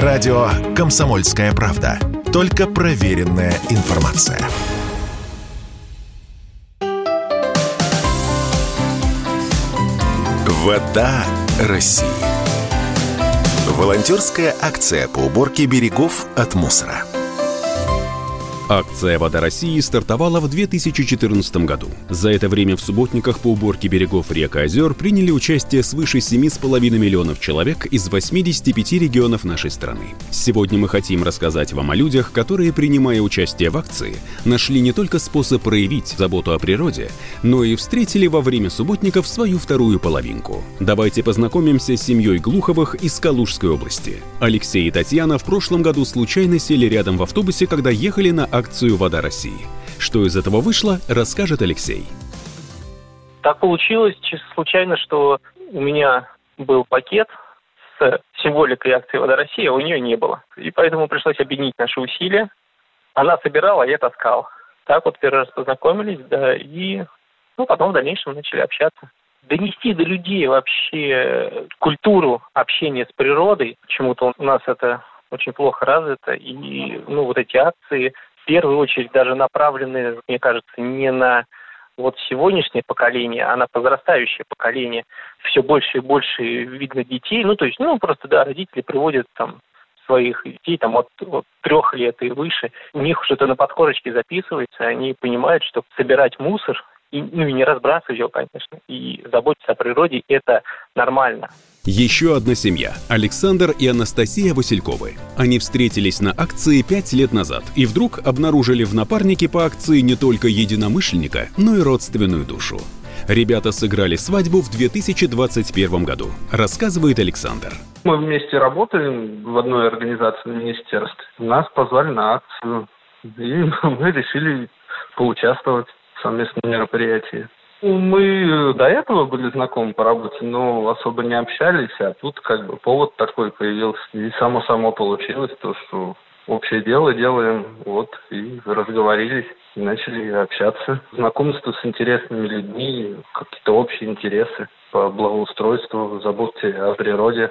Радио «Комсомольская правда». Только проверенная информация. Вода России. Волонтерская акция по уборке берегов от мусора. Акция «Вода России» стартовала в 2014 году. За это время в субботниках по уборке берегов рек и озер приняли участие свыше 7,5 миллионов человек из 85 регионов нашей страны. Сегодня мы хотим рассказать вам о людях, которые, принимая участие в акции, нашли не только способ проявить заботу о природе, но и встретили во время субботников свою вторую половинку. Давайте познакомимся с семьей Глуховых из Калужской области. Алексей и Татьяна в прошлом году случайно сели рядом в автобусе, когда ехали на акцию «Вода России». Что из этого вышло, расскажет Алексей. Так получилось чисто случайно, что у меня был пакет с символикой акции «Вода России», а у нее не было. И поэтому пришлось объединить наши усилия. Она собирала, а я таскал. Так вот первый раз познакомились, да, и ну, потом в дальнейшем начали общаться. Донести до людей вообще культуру общения с природой, почему-то у нас это очень плохо развито, и ну, вот эти акции в первую очередь даже направлены, мне кажется, не на вот сегодняшнее поколение, а на возрастающее поколение. Все больше и больше видно детей. Ну, то есть, ну, просто, да, родители приводят там своих детей там от, от трех лет и выше. У них это на подкорочке записывается, они понимают, что собирать мусор и, ну, и не разбрасывать его, конечно, и заботиться о природе – это нормально. Еще одна семья – Александр и Анастасия Васильковы. Они встретились на акции пять лет назад и вдруг обнаружили в напарнике по акции не только единомышленника, но и родственную душу. Ребята сыграли свадьбу в 2021 году, рассказывает Александр. Мы вместе работаем в одной организации министерства. Нас позвали на акцию, и мы решили поучаствовать совместном мероприятии. Мы э, до этого были знакомы по работе, но особо не общались, а тут как бы повод такой появился. И само-само получилось то, что общее дело делаем, вот, и разговорились, и начали общаться. Знакомство с интересными людьми, какие-то общие интересы по благоустройству, заботе о природе.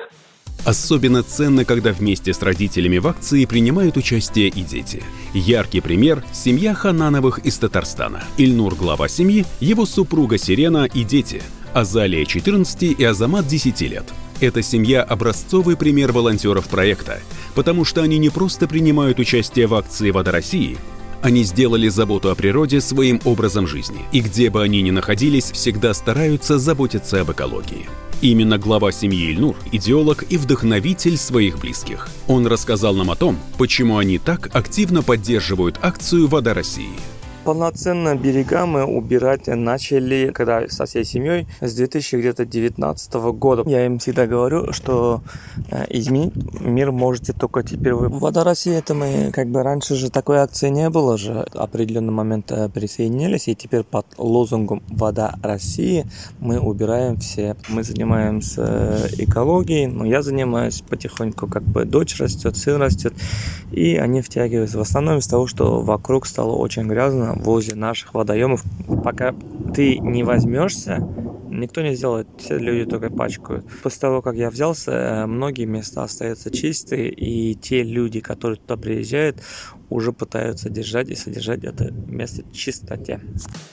Особенно ценно, когда вместе с родителями в акции принимают участие и дети. Яркий пример – семья Ханановых из Татарстана. Ильнур – глава семьи, его супруга Сирена и дети. Азалия – 14 и Азамат – 10 лет. Эта семья – образцовый пример волонтеров проекта, потому что они не просто принимают участие в акции «Вода России», они сделали заботу о природе своим образом жизни, и где бы они ни находились, всегда стараются заботиться об экологии. Именно глава семьи Ильнур – идеолог и вдохновитель своих близких. Он рассказал нам о том, почему они так активно поддерживают акцию «Вода России». Полноценно берега мы убирать начали, когда со всей семьей, с 2019 года. Я им всегда говорю, что э, изменить мир можете только теперь вы. Вода России, это мы, как бы раньше же такой акции не было же. В определенный момент э, присоединились, и теперь под лозунгом «Вода России» мы убираем все. Мы занимаемся э, экологией, но я занимаюсь потихоньку, как бы дочь растет, сын растет, и они втягиваются. В основном из того, что вокруг стало очень грязно, возле наших водоемов. Пока ты не возьмешься, никто не сделает, все люди только пачкают. После того, как я взялся, э, многие места остаются чистые, и те люди, которые туда приезжают, уже пытаются держать и содержать это место в чистоте.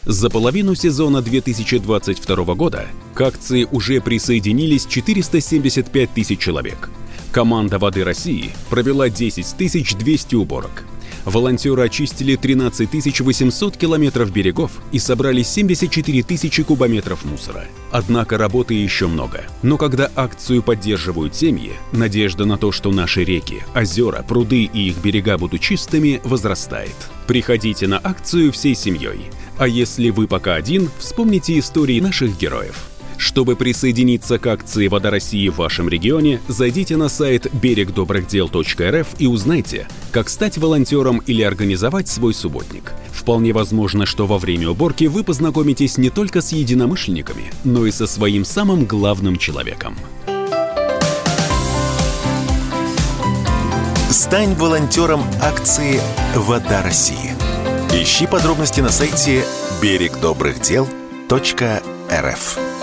За половину сезона 2022 года к акции уже присоединились 475 тысяч человек. Команда «Воды России» провела 10 200 уборок – волонтеры очистили 13 800 километров берегов и собрали 74 тысячи кубометров мусора. Однако работы еще много. Но когда акцию поддерживают семьи, надежда на то, что наши реки, озера, пруды и их берега будут чистыми, возрастает. Приходите на акцию всей семьей. А если вы пока один, вспомните истории наших героев. Чтобы присоединиться к акции «Вода России» в вашем регионе, зайдите на сайт берегдобрыхдел.рф и узнайте, как стать волонтером или организовать свой субботник. Вполне возможно, что во время уборки вы познакомитесь не только с единомышленниками, но и со своим самым главным человеком. Стань волонтером акции «Вода России». Ищи подробности на сайте берегдобрыхдел.рф.